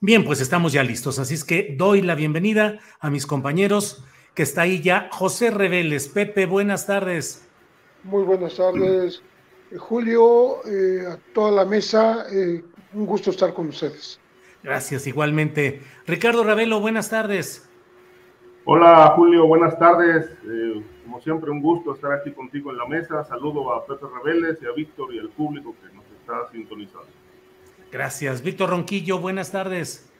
bien, pues estamos ya listos, así es que doy la bienvenida a mis compañeros que está ahí ya, José Reveles. Pepe, buenas tardes. Muy buenas tardes, Julio, eh, a toda la mesa, eh, un gusto estar con ustedes. Gracias, igualmente. Ricardo Ravelo, buenas tardes. Hola Julio, buenas tardes. Eh, como siempre, un gusto estar aquí contigo en la mesa. Saludo a Pepe Reveles y a Víctor y al público que nos está sintonizando. Gracias. Víctor Ronquillo, buenas tardes.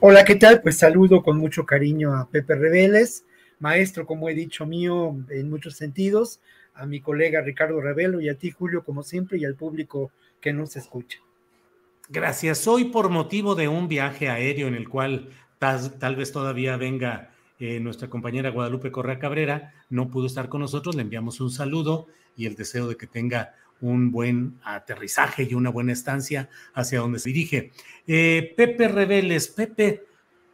Hola, ¿qué tal? Pues saludo con mucho cariño a Pepe Reveles, maestro, como he dicho mío, en muchos sentidos, a mi colega Ricardo Revelo y a ti, Julio, como siempre, y al público que nos escucha. Gracias. Hoy por motivo de un viaje aéreo en el cual tal, tal vez todavía venga eh, nuestra compañera Guadalupe Correa Cabrera, no pudo estar con nosotros, le enviamos un saludo y el deseo de que tenga un buen aterrizaje y una buena estancia hacia donde se dirige. Eh, Pepe Reveles, Pepe,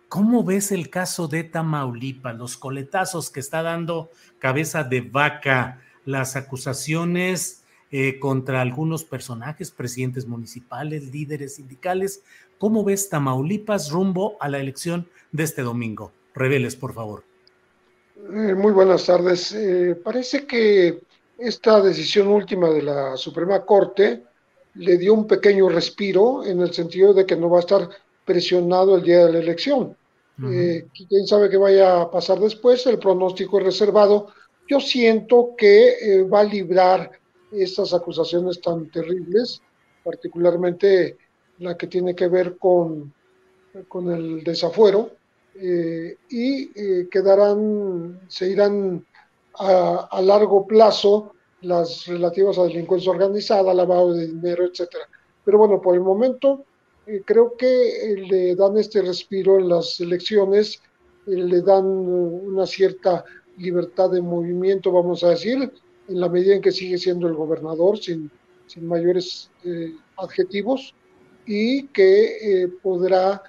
¿cómo ves el caso de Tamaulipas, los coletazos que está dando cabeza de vaca, las acusaciones eh, contra algunos personajes, presidentes municipales, líderes sindicales? ¿Cómo ves Tamaulipas rumbo a la elección de este domingo? Reveles, por favor. Eh, muy buenas tardes. Parece que esta decisión última de la Suprema Corte le dio un pequeño respiro en el sentido de que no va a estar presionado el día de la elección. eh, quién sabe qué vaya a pasar después, el pronóstico es reservado. Yo siento que eh, va a librar estas acusaciones tan terribles, particularmente la que tiene que ver con, con el desafuero, eh, y quedarán, se irán a, largo plazo las relativas a delincuencia organizada, lavado de dinero, etcétera. Pero bueno, por el momento eh, creo que eh, le dan este respiro en las elecciones, eh, le dan una cierta libertad de movimiento, vamos a decir, en la medida en que sigue siendo el gobernador sin, sin mayores adjetivos y que podrá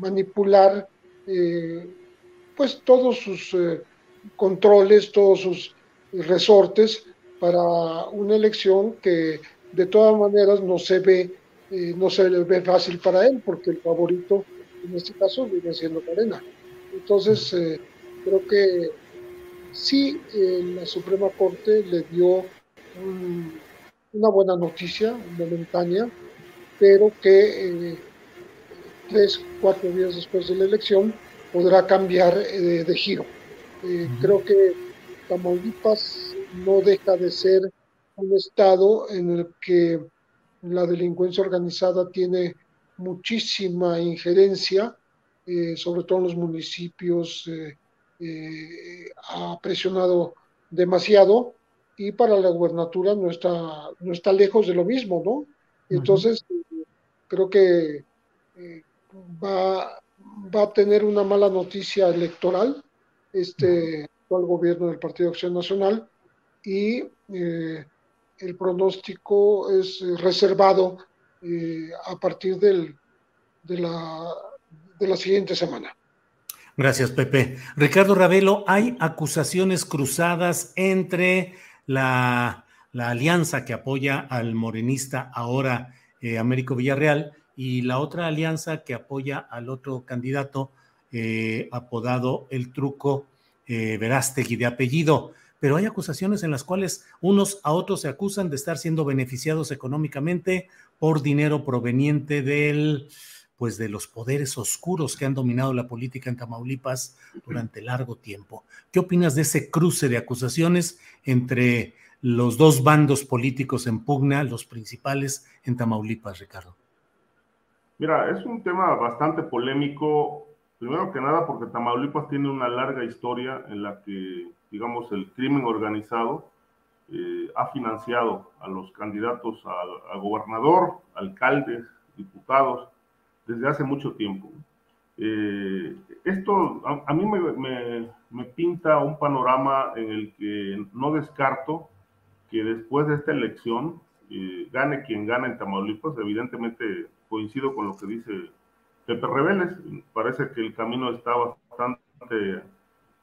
manipular pues todos sus controles, todos sus resortes para una elección que de todas maneras no se ve eh, no se ve fácil para él porque el favorito en este caso viene siendo Morena. Entonces eh, creo que sí eh, la Suprema Corte le dio un, una buena noticia momentánea, pero que tres, cuatro días después de la elección podrá cambiar de giro. Creo que Tamaulipas no deja de ser un estado en el que la delincuencia organizada tiene muchísima injerencia, eh, sobre todo en los municipios, eh, eh, ha presionado demasiado y para la gubernatura no está, no está lejos de lo mismo, ¿no? Entonces, creo que va, va a tener una mala noticia electoral este actual gobierno del Partido Acción Nacional y eh, el pronóstico es reservado eh, a partir del, de, la, de la siguiente semana. Gracias, Pepe. Ricardo Ravelo, hay acusaciones cruzadas entre la, alianza que apoya al morenista ahora eh, Américo Villarreal y la otra alianza que apoya al otro candidato eh, apodado el truco eh, Verástegui de apellido. Pero hay acusaciones en las cuales unos a otros se acusan de estar siendo beneficiados económicamente por dinero proveniente del, pues de los poderes oscuros que han dominado la política en Tamaulipas durante largo tiempo. ¿Qué opinas de ese cruce de acusaciones entre los dos bandos políticos en pugna, los principales en Tamaulipas, Ricardo? Mira, es un tema bastante polémico, primero que nada porque Tamaulipas tiene una larga historia en la que, digamos, el crimen organizado eh, ha financiado a los candidatos a, gobernador, alcaldes, diputados, desde hace mucho tiempo. Eh, esto a, mí me, me, pinta un panorama en el que no descarto que después de esta elección eh, gane quien gane en Tamaulipas. Evidentemente coincido con lo que dice Pepe Rebeles. Parece que el camino está bastante,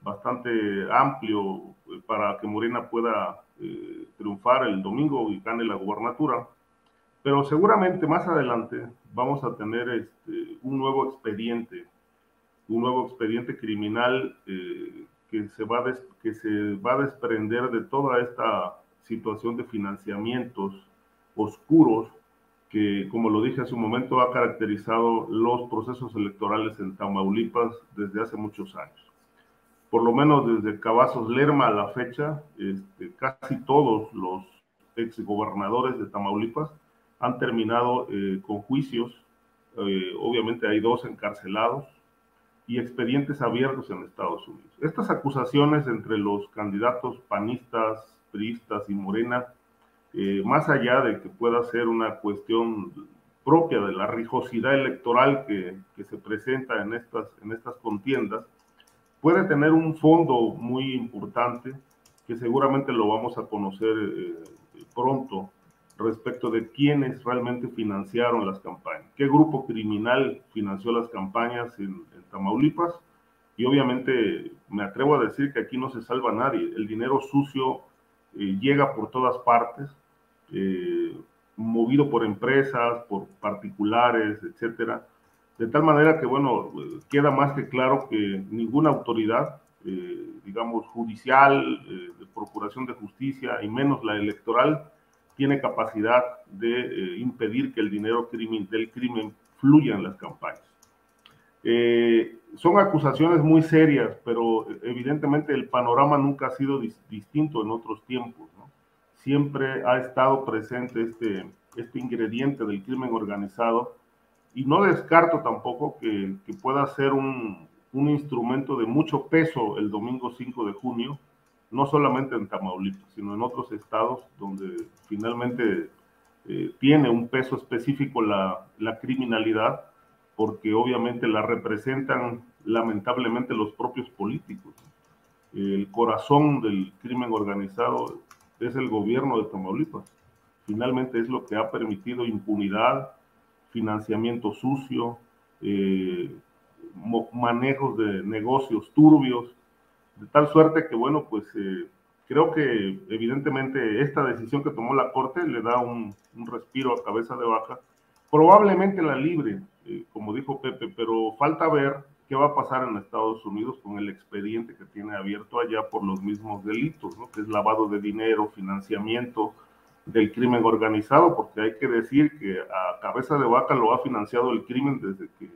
bastante amplio eh, para que Morena pueda eh, triunfar el domingo y gane la gubernatura. Pero seguramente más adelante vamos a tener este, un nuevo expediente, un nuevo expediente criminal que, se va que se va a desprender de toda esta situación de financiamientos oscuros que, como lo dije hace un momento, ha caracterizado los procesos electorales en Tamaulipas desde hace muchos años. Por lo menos desde Cavazos Lerma a la fecha, este, casi todos los exgobernadores de Tamaulipas han terminado eh, con juicios. Eh, obviamente hay dos encarcelados y expedientes abiertos en Estados Unidos. Estas acusaciones entre los candidatos panistas, priistas y Morena, eh, más allá de que pueda ser una cuestión propia de la rijosidad electoral que, que, se presenta en estas, en estas contiendas, puede tener un fondo muy importante que seguramente lo vamos a conocer eh, pronto respecto de quiénes realmente financiaron las campañas, qué grupo criminal financió las campañas en, Tamaulipas. Y obviamente me atrevo a decir que aquí no se salva nadie. El dinero sucio eh, llega por todas partes, eh, movido por empresas, por particulares, etcétera, de tal manera que, bueno, queda más que claro que ninguna autoridad, eh, digamos, judicial, de procuración de justicia, y menos la electoral, tiene capacidad de impedir que el dinero crimen, del crimen fluya en las campañas. son acusaciones muy serias, pero evidentemente el panorama nunca ha sido distinto en otros tiempos. Siempre ha estado presente este, este ingrediente del crimen organizado y no descarto tampoco que, que pueda ser un, un, instrumento de mucho peso el domingo 5 de junio, no solamente en Tamaulipas, sino en otros estados donde finalmente eh, tiene un peso específico la, la criminalidad porque obviamente la representan lamentablemente los propios políticos. El corazón del crimen organizado es el gobierno de Tamaulipas. Finalmente es lo que ha permitido impunidad, financiamiento sucio, eh, manejos de negocios turbios, de tal suerte que, bueno, pues eh, creo que evidentemente esta decisión que tomó la Corte le da un, respiro a cabeza de vaca. Probablemente la libre, eh, como dijo Pepe, pero falta ver qué va a pasar en Estados Unidos con el expediente que tiene abierto allá por los mismos delitos, ¿no? que es lavado de dinero, financiamiento del crimen organizado, porque hay que decir que a cabeza de vaca lo ha financiado el crimen desde que,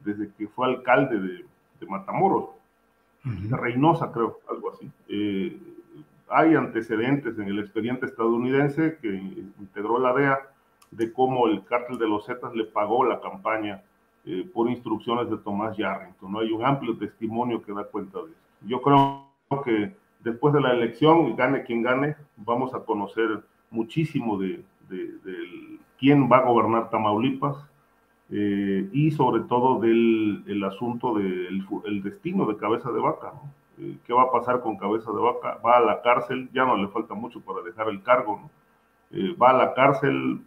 desde que fue alcalde de, Matamoros, de Reynosa creo, algo así. Eh, hay antecedentes en el expediente estadounidense que integró la DEA de cómo el cártel de los Zetas le pagó la campaña eh, por instrucciones de Tomás Yarrington. ¿no? Hay un amplio testimonio que da cuenta de eso. Yo creo que después de la elección, gane quien gane, vamos a conocer muchísimo de, quién va a gobernar Tamaulipas eh, y sobre todo del el asunto del el destino de Cabeza de Vaca. Eh, ¿Qué va a pasar con Cabeza de Vaca? Va a la cárcel, ya no le falta mucho para dejar el cargo, ¿no? va a la cárcel,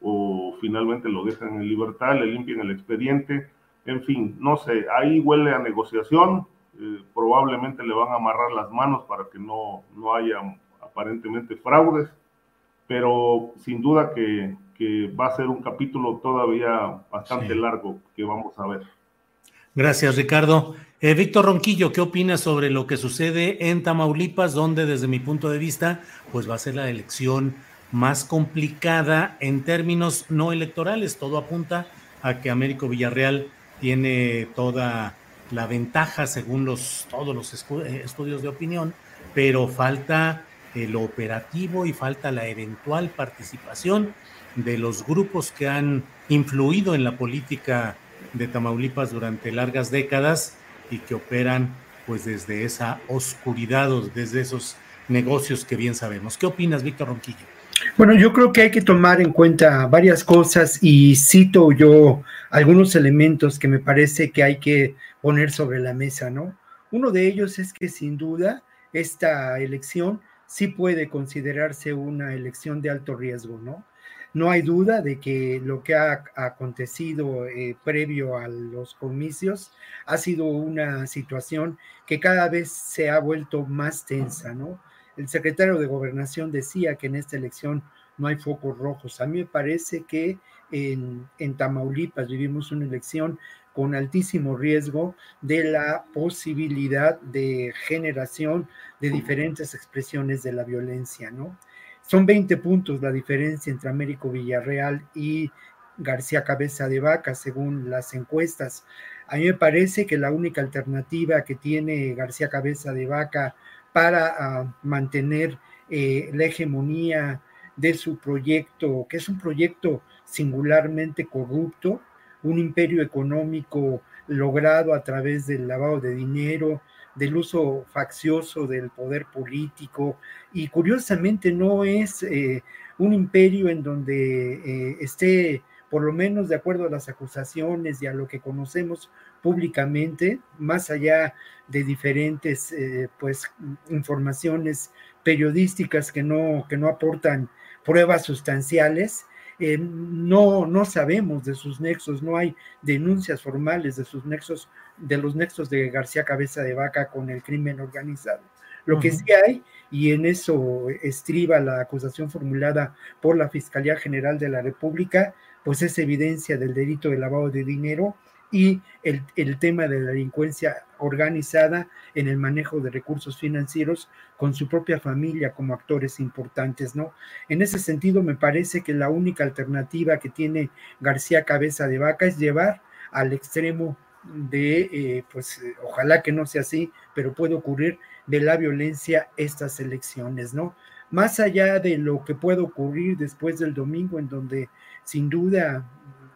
o finalmente lo dejan en libertad, le limpian el expediente, en fin, no sé, ahí huele a negociación, eh, probablemente le van a amarrar las manos para que no, no haya aparentemente fraudes, pero sin duda que, que va a ser un capítulo todavía bastante largo que vamos a ver. Gracias, Ricardo. Eh, Víctor Ronquillo, ¿qué opinas sobre lo que sucede en Tamaulipas, donde desde mi punto de vista, pues va a ser la elección más complicada en términos no electorales? Todo apunta a que Américo Villarreal tiene toda la ventaja según los, todos los eh, estudios de opinión, pero falta el operativo y falta la eventual participación de los grupos que han influido en la política de Tamaulipas durante largas décadas y que operan pues desde esa oscuridad o desde esos negocios que bien sabemos. ¿Qué opinas, Víctor Ronquillo? Bueno, yo creo que hay que tomar en cuenta varias cosas y cito yo algunos elementos que me parece que hay que poner sobre la mesa, ¿no? Uno de ellos es que sin duda esta elección sí puede considerarse una elección de alto riesgo, ¿no? No hay duda de que lo que ha acontecido eh, previo a los comicios ha sido una situación que cada vez se ha vuelto más tensa, ¿no? El secretario de Gobernación decía que en esta elección no hay focos rojos. A mí me parece que en, en Tamaulipas vivimos una elección con altísimo riesgo de la posibilidad de generación de diferentes expresiones de la violencia, ¿no? Son 20 puntos la diferencia entre Américo Villarreal y García Cabeza de Vaca, según las encuestas. A mí me parece que la única alternativa que tiene García Cabeza de Vaca para ah, mantener eh, la hegemonía de su proyecto, que es un proyecto singularmente corrupto, un imperio económico logrado a través del lavado de dinero, del uso faccioso del poder político y curiosamente no es eh, un imperio en donde eh, esté, por lo menos de acuerdo a las acusaciones y a lo que conocemos públicamente, más allá de diferentes eh, pues informaciones periodísticas que no, que no aportan pruebas sustanciales, eh, no, no sabemos de sus nexos, no hay denuncias formales de sus nexos, de los nexos de García Cabeza de Vaca con el crimen organizado. Lo que sí hay, y en eso estriba la acusación formulada por la Fiscalía General de la República, pues es evidencia del delito de lavado de dinero y el, el, tema de la delincuencia organizada en el manejo de recursos financieros con su propia familia como actores importantes, ¿no? En ese sentido, me parece que la única alternativa que tiene García Cabeza de Vaca es llevar al extremo de, eh, pues ojalá que no sea así, pero puede ocurrir de la violencia estas elecciones, ¿no? Más allá de lo que puede ocurrir después del domingo, en donde sin duda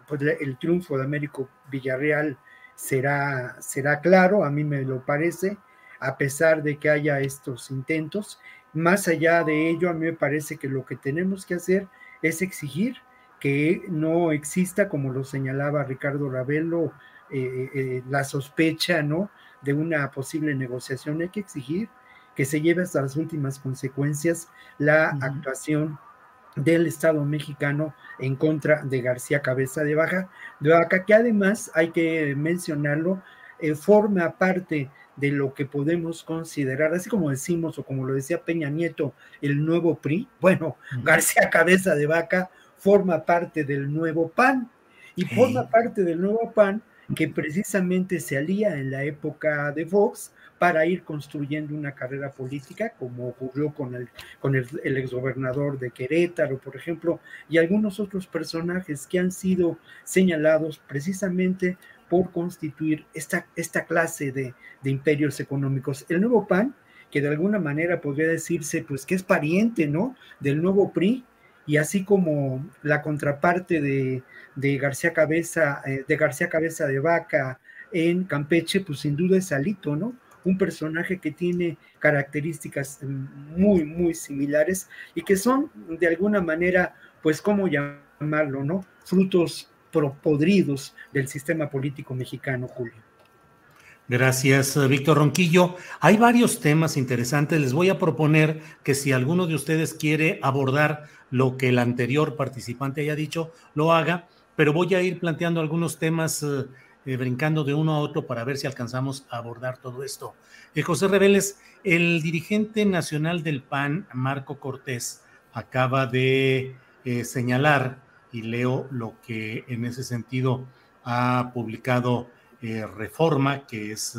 pues, el triunfo de Américo Villarreal será, será claro, a mí me lo parece, a pesar de que haya estos intentos. Más allá de ello, a mí me parece que lo que tenemos que hacer es exigir que no exista, como lo señalaba Ricardo Ravelo, eh, eh, la sospecha ¿no? de una posible negociación. Hay que exigir que se lleve hasta las últimas consecuencias la actuación del Estado mexicano en contra de García Cabeza de Baja, de Vaca, que además hay que mencionarlo, eh, forma parte de lo que podemos considerar, así como decimos o como lo decía Peña Nieto, el nuevo PRI, bueno, García Cabeza de Vaca forma parte del nuevo PAN y forma parte del nuevo PAN que precisamente se alía en la época de Vox para ir construyendo una carrera política, como ocurrió con el, con el, exgobernador de Querétaro, por ejemplo, y algunos otros personajes que han sido señalados precisamente por constituir esta, esta clase de, imperios económicos. El nuevo PAN, que de alguna manera podría decirse, pues que es pariente, ¿no? Del nuevo PRI, y así como la contraparte de, de García Cabeza, eh, de García Cabeza de Vaca en Campeche, pues sin duda es Alito, ¿no? Un personaje que tiene características muy, muy similares y que son de alguna manera, pues, ¿cómo llamarlo, no? Frutos podridos del sistema político mexicano, Julio. Gracias, Víctor Ronquillo. Hay varios temas interesantes. Les voy a proponer que si alguno de ustedes quiere abordar lo que el anterior participante haya dicho, lo haga, pero voy a ir planteando algunos temas eh, brincando de uno a otro para ver si alcanzamos a abordar todo esto. Eh, José Reveles, el dirigente nacional del PAN, Marco Cortés, acaba de eh, señalar y leo lo que en ese sentido ha publicado Reforma, que es,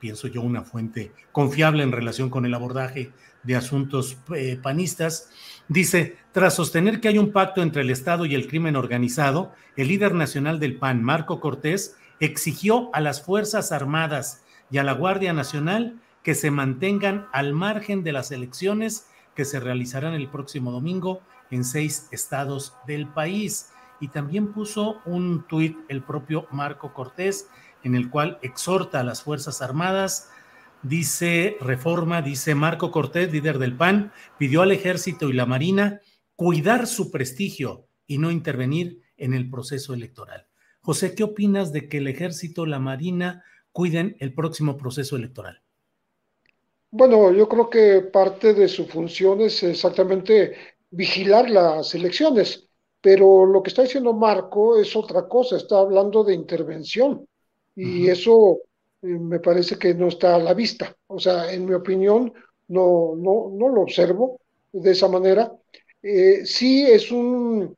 pienso yo, una fuente confiable en relación con el abordaje de asuntos panistas. Dice, tras sostener que hay un pacto entre el Estado y el crimen organizado, el líder nacional del PAN, Marco Cortés, exigió a las Fuerzas Armadas y a la Guardia Nacional que se mantengan al margen de las elecciones que se realizarán el próximo domingo en seis estados del país. Y también puso un tuit el propio Marco Cortés en el cual exhorta a las Fuerzas Armadas dice Reforma, dice Marco Cortés, líder del PAN, pidió al ejército y la Marina cuidar su prestigio y no intervenir en el proceso electoral. José, ¿qué opinas de que el ejército, la Marina cuiden el próximo proceso electoral? Bueno, yo creo que parte de su función es exactamente vigilar las elecciones, pero lo que está diciendo Marco es otra cosa, está hablando de intervención y eso me parece que no está a la vista. O sea, en mi opinión, no, no, no lo observo de esa manera. Eh, sí es un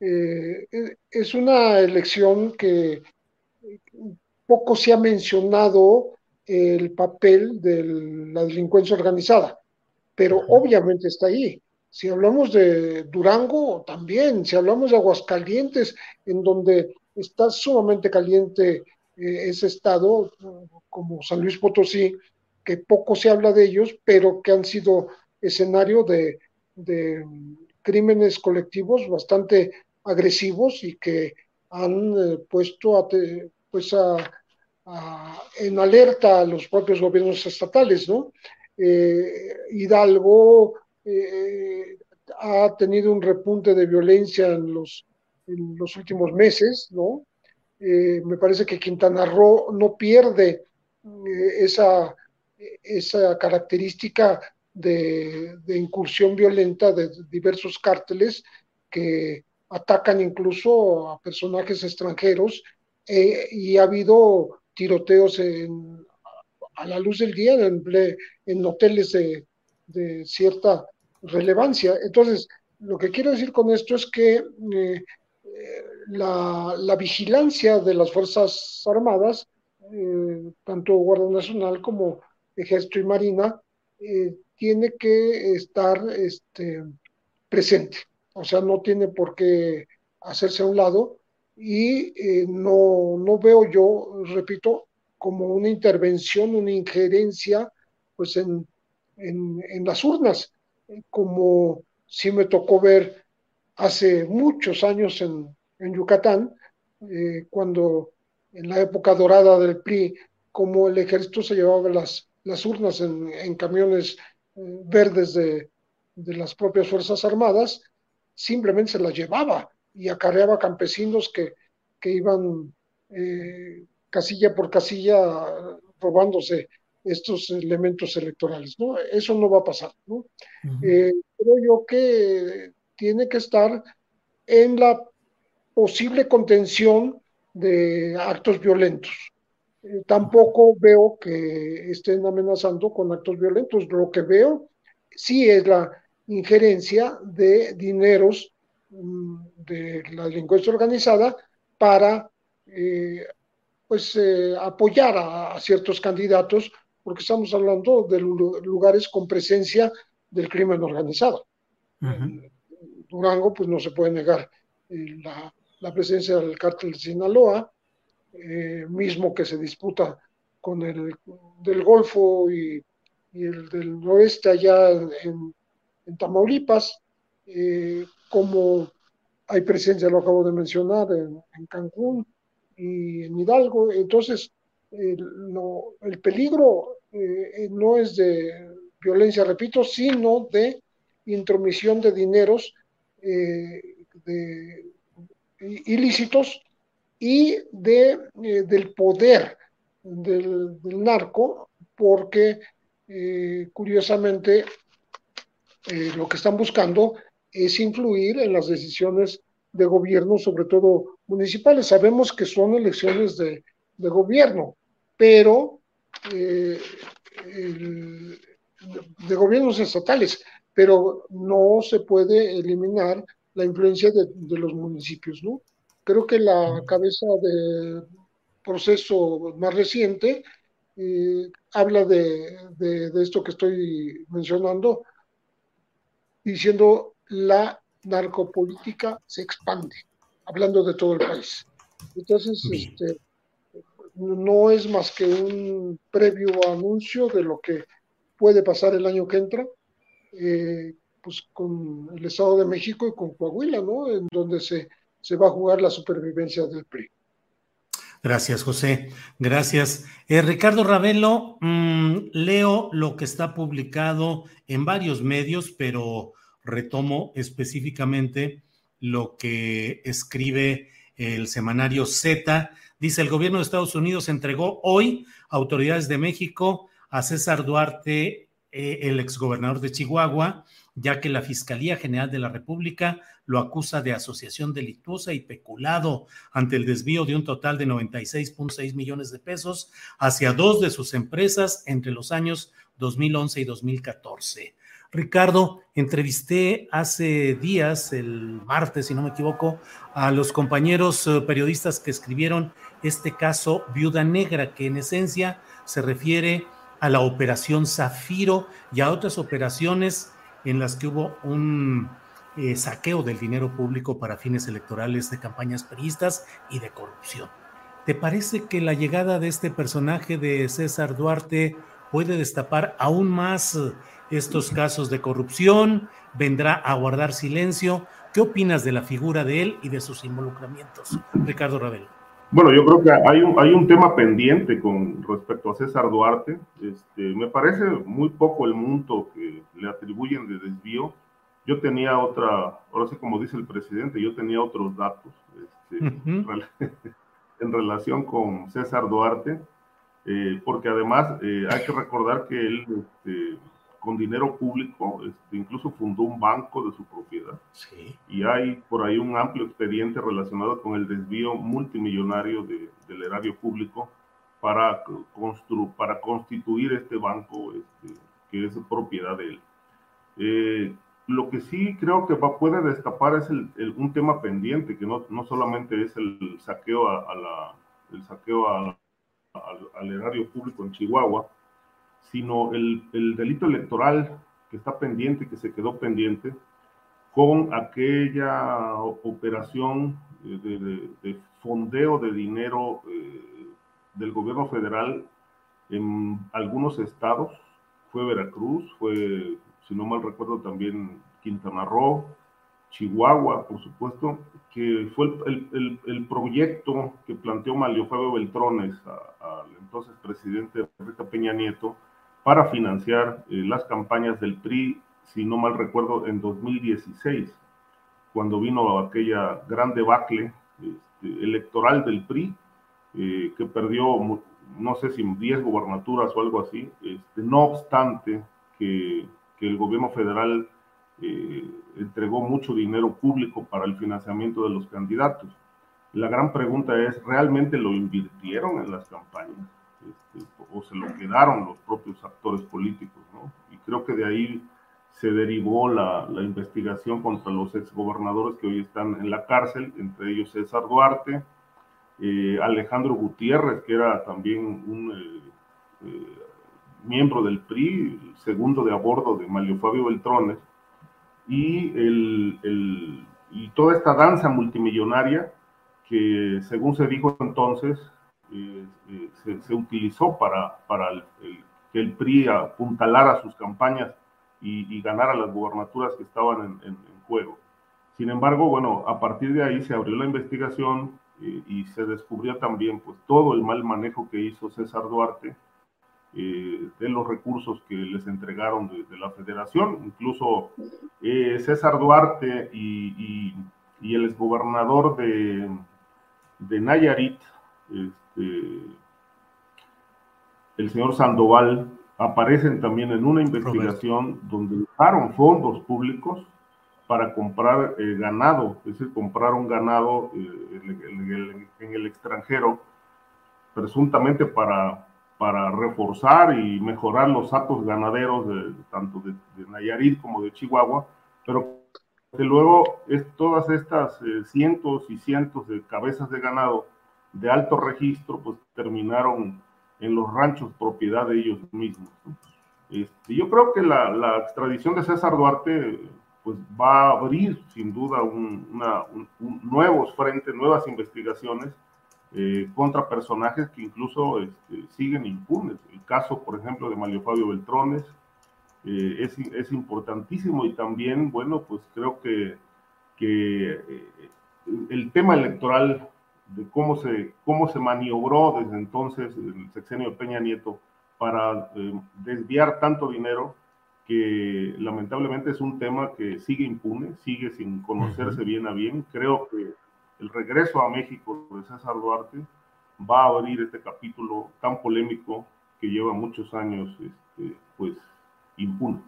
eh, es una elección que poco se ha mencionado el papel de la delincuencia organizada, pero obviamente está ahí. Si hablamos de Durango, también, si hablamos de Aguascalientes, en donde está sumamente caliente eh, ese estado, como San Luis Potosí, que poco se habla de ellos, pero que han sido escenario de, crímenes colectivos bastante agresivos y que han eh, puesto pues en alerta a los propios gobiernos estatales, ¿no? Eh, Hidalgo ha tenido un repunte de violencia en los, en los últimos meses, ¿no? Eh, me parece que Quintana Roo no pierde eh, esa característica de, incursión violenta de diversos cárteles que atacan incluso a personajes extranjeros eh, y ha habido tiroteos a la luz del día en, en hoteles de, cierta relevancia. Entonces, lo que quiero decir con esto es que la, vigilancia de las Fuerzas Armadas, eh, tanto Guardia Nacional como Ejército y Marina, eh, tiene que estar este, presente. O sea, no tiene por qué hacerse a un lado y eh, no, no veo yo, repito, como una intervención, una injerencia pues en, en, en las urnas, como sí me tocó ver hace muchos años en, en Yucatán, eh, cuando en la época dorada del PRI, como el ejército se llevaba las, las urnas en, camiones eh, verdes de, las propias Fuerzas Armadas, simplemente se las llevaba y acarreaba campesinos que, iban eh, casilla por casilla robándose estos elementos electorales. ¿no? Eso no va a pasar. ¿no? creo yo que tiene que estar en la posible contención de actos violentos. Eh, tampoco veo que estén amenazando con actos violentos. Lo que veo sí es la injerencia de dineros mm, de la delincuencia organizada para eh, pues eh, apoyar a, ciertos candidatos porque estamos hablando de lugares con presencia del crimen organizado. Durango pues no se puede negar la la presencia del cártel de Sinaloa, eh, mismo que se disputa con el del Golfo y, el del Oeste allá en, Tamaulipas, eh, como hay presencia, lo acabo de mencionar, en, Cancún y en Hidalgo. Entonces, el peligro eh, no es de violencia, repito, sino de intromisión de dineros de ilícitos y de, eh, del poder del, narco, porque eh, curiosamente eh, lo que están buscando es influir en las decisiones de gobierno, sobre todo municipales. Sabemos que son elecciones de, gobierno, pero de gobiernos estatales, pero no se puede eliminar la influencia de, los municipios, ¿no? Creo que la cabeza de proceso más reciente eh, habla de, de, esto que estoy mencionando, diciendo la narcopolítica se expande, hablando de todo el país. Entonces, este, no es más que un previo anuncio de lo que puede pasar el año que entra, eh, pues con el Estado de México y con Coahuila, ¿no? En donde se, se va a jugar la supervivencia del PRI. Gracias, José. Gracias. Eh, Ricardo Ravelo, mm, leo lo que está publicado en varios medios, pero retomo específicamente lo que escribe el semanario Z. Dice, el gobierno de Estados Unidos entregó hoy a autoridades de México a César Duarte, eh, el exgobernador de Chihuahua, ya que la Fiscalía General de la República lo acusa de asociación delictuosa y peculado ante el desvío de un total de 96.6 millones de pesos hacia dos de sus empresas entre los años 2011 y 2014. Ricardo, entrevisté hace días, el martes, si no me equivoco, a los compañeros eh, periodistas que escribieron este caso Viuda Negra, que en esencia se refiere a la operación Zafiro y a otras operaciones en las que hubo un eh, saqueo del dinero público para fines electorales de campañas peristas y de corrupción. ¿Te parece que la llegada de este personaje de César Duarte puede destapar aún más eh, estos casos de corrupción? ¿Vendrá a guardar silencio? ¿Qué opinas de la figura de él y de sus involucramientos? Ricardo Ravel. Bueno, yo creo que hay un, hay un tema pendiente con respecto a César Duarte. Este, me parece muy poco el monto que le atribuyen de desvío. Yo tenía otra, ahora sí como dice el presidente, yo tenía otros datos este, en relación con César Duarte, eh, porque además eh, hay que recordar que él este, con dinero público, este, incluso fundó un banco de su propiedad. Y hay por ahí un amplio expediente relacionado con el desvío multimillonario del erario público para, constru para constituir este banco este, que es propiedad de él. Eh, lo que sí creo que va, puede destapar es el, un tema pendiente, que no, no solamente es el saqueo, a, la, el saqueo al, al erario público en Chihuahua, sino el, delito electoral que está pendiente, que se quedó pendiente, con aquella operación de, fondeo de dinero eh, del gobierno federal en algunos estados, fue Veracruz, fue, si no mal recuerdo, también Quintana Roo, Chihuahua, por supuesto, que fue el, proyecto que planteó Mario Fabio Beltrones al entonces presidente Enrique Peña Nieto, para financiar eh, las campañas del PRI, si no mal recuerdo, en 2016, cuando vino aquella gran debacle este, electoral del PRI, eh, que perdió, no sé si 10 gobernaturas o algo así, este, no obstante que, el gobierno federal eh, entregó mucho dinero público para el financiamiento de los candidatos. La gran pregunta es, ¿realmente lo invirtieron en las campañas? Este, o se lo quedaron los propios actores políticos, ¿no? Y creo que de ahí se derivó la, la investigación contra los exgobernadores que hoy están en la cárcel, entre ellos César Duarte, eh, Alejandro Gutiérrez, que era también un eh, eh, miembro del PRI, segundo de a de Mario Fabio Beltrones, y, el, el, y toda esta danza multimillonaria que, según se dijo entonces, eh, eh, se, utilizó para, para que el PRI apuntalara sus campañas y, ganara las gubernaturas que estaban en, juego. Sin embargo, bueno, a partir de ahí se abrió la investigación eh, y se descubrió también pues, todo el mal manejo que hizo César Duarte de los recursos que les entregaron de, la federación. Incluso César Duarte y, y, el exgobernador de, de Nayarit, este, el señor Sandoval aparecen también en una investigación donde usaron fondos públicos para comprar eh, ganado, es decir, compraron ganado eh, en, el, extranjero, presuntamente para, para reforzar y mejorar los actos ganaderos de, tanto de, Nayarit como de Chihuahua, pero porque luego es, todas estas eh, cientos y cientos de cabezas de ganado de alto registro, pues terminaron en los ranchos propiedad de ellos mismos. Este, yo creo que la, la, extradición de César Duarte pues va a abrir sin duda una, nuevos frentes, nuevas investigaciones eh, contra personajes que incluso este, siguen impunes. El caso, por ejemplo, de Mario Fabio Beltrones eh, es, es, importantísimo y también, bueno, pues creo que, que eh, el tema electoral de cómo se, cómo se maniobró desde entonces el sexenio de Peña Nieto para desviar tanto dinero, que lamentablemente es un tema que sigue impune, sigue sin conocerse bien a bien. Creo que el regreso a México de César Duarte va a abrir este capítulo tan polémico que lleva muchos años este, pues impune.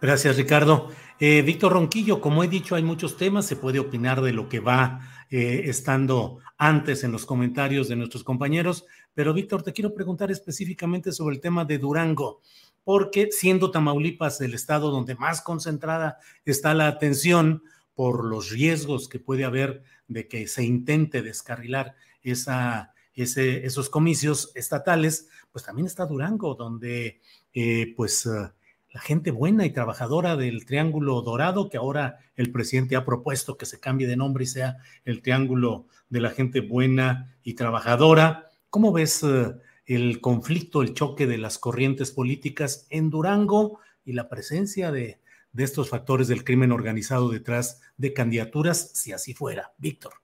Gracias, Ricardo. Eh, Víctor Ronquillo, como he dicho, hay muchos temas, se puede opinar de lo que va eh, estando antes en los comentarios de nuestros compañeros, pero Víctor, te quiero preguntar específicamente sobre el tema de Durango porque siendo Tamaulipas el estado donde más concentrada está la atención por los riesgos que puede haber de que se intente descarrilar esos comicios estatales, pues también está Durango, donde eh, pues uh, la gente buena y trabajadora del Triángulo Dorado, que ahora el presidente ha propuesto que se cambie de nombre y sea el Triángulo de la gente buena y trabajadora. ¿Cómo ves? Uh, el conflicto, el choque de las corrientes políticas en Durango y la presencia de, estos factores del crimen organizado detrás de candidaturas, si así fuera. Víctor.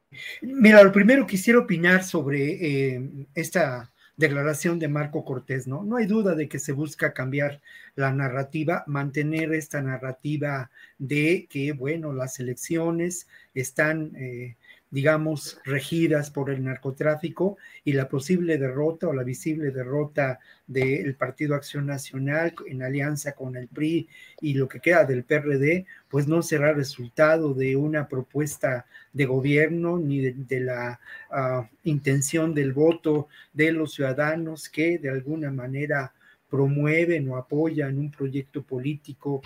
Mira, lo primero quisiera opinar sobre eh, esta declaración de Marco Cortés, ¿no? No hay duda de que se busca cambiar la narrativa, mantener esta narrativa de que, bueno, las elecciones están eh, digamos, regidas por el narcotráfico y la posible derrota o la visible derrota del Partido Acción Nacional en alianza con el PRI y lo que queda del PRD, pues no será resultado de una propuesta de gobierno ni de, la ah, intención del voto de los ciudadanos que de alguna manera promueven o apoyan un proyecto político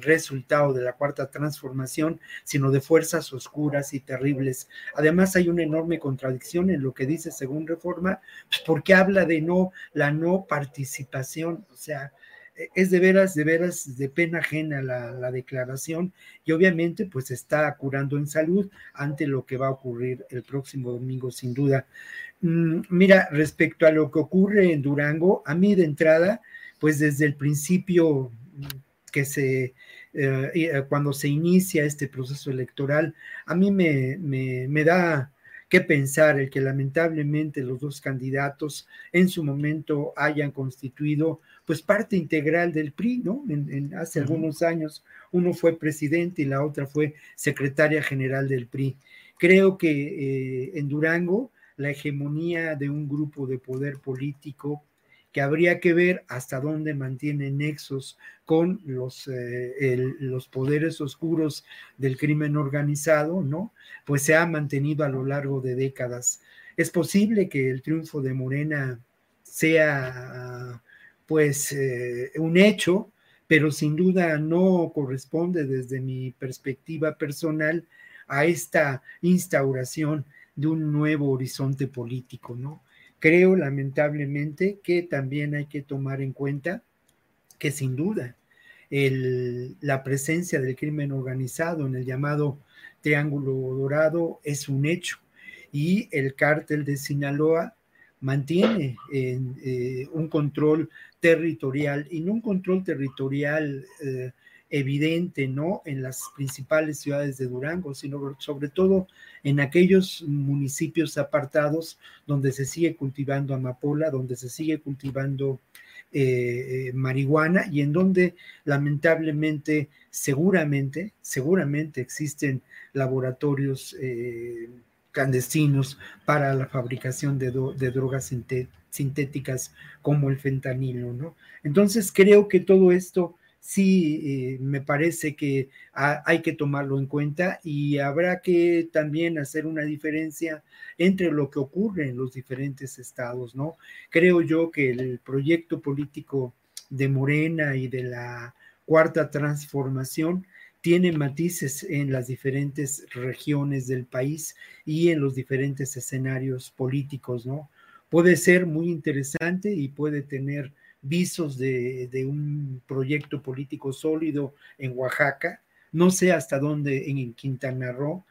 resultado de la cuarta transformación, sino de fuerzas oscuras y terribles. Además, hay una enorme contradicción en lo que dice según reforma, pues, porque habla de no la no participación, o sea, es de veras, de veras, de pena ajena la, la, declaración y obviamente pues está curando en salud ante lo que va a ocurrir el próximo domingo sin duda. Mm, mira, respecto a lo que ocurre en Durango, a mí de entrada, pues desde el principio mm, que se, eh, eh, cuando se inicia este proceso electoral, a mí me, me, da que pensar el que lamentablemente los dos candidatos en su momento hayan constituido pues parte integral del PRI, ¿no? En, hace algunos años uno fue presidente y la otra fue secretaria general del PRI. Creo que eh, en Durango la hegemonía de un grupo de poder político que habría que ver hasta dónde mantiene nexos con los, eh, los poderes oscuros del crimen organizado, ¿no? Pues se ha mantenido a lo largo de décadas. Es posible que el triunfo de Morena sea, pues, eh, un hecho, pero sin duda no corresponde desde mi perspectiva personal a esta instauración de un nuevo horizonte político, ¿no? Creo lamentablemente que también hay que tomar en cuenta que sin duda la presencia del crimen organizado en el llamado Triángulo Dorado es un hecho y el cártel de Sinaloa mantiene eh, un control territorial y no un control territorial eh, evidente, ¿no? En las principales ciudades de Durango, sino sobre todo en aquellos municipios apartados donde se sigue cultivando amapola, donde se sigue cultivando eh, marihuana y en donde lamentablemente, seguramente, seguramente existen laboratorios eh, clandestinos para la fabricación de, de drogas sintéticas como el fentanilo, ¿no? Entonces creo que todo esto sí eh, me parece que hay que tomarlo en cuenta y habrá que también hacer una diferencia entre lo que ocurre en los diferentes estados, ¿no? Creo yo que el proyecto político de Morena y de la cuarta transformación tiene matices en las diferentes regiones del país y en los diferentes escenarios políticos, ¿no? Puede ser muy interesante y puede tener visos de, un proyecto político sólido en Oaxaca. No sé hasta dónde en Quintana Roo.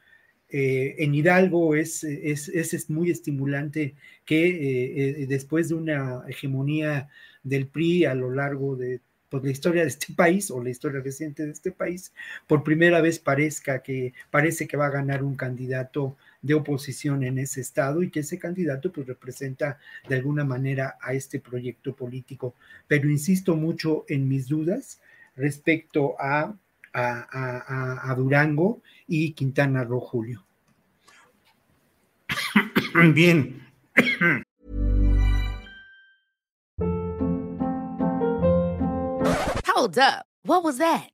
Eh, en Hidalgo es, es, es, muy estimulante que eh, eh, después de una hegemonía del PRI a lo largo de pues, la historia de este país o la historia reciente de este país, por primera vez parezca que parece que va a ganar un candidato de oposición en ese estado y que ese candidato pues representa de alguna manera a este proyecto político. Pero insisto mucho en mis dudas respecto a, a, a Durango y Quintana Roo, Julio. Bien. Hold up. What was that?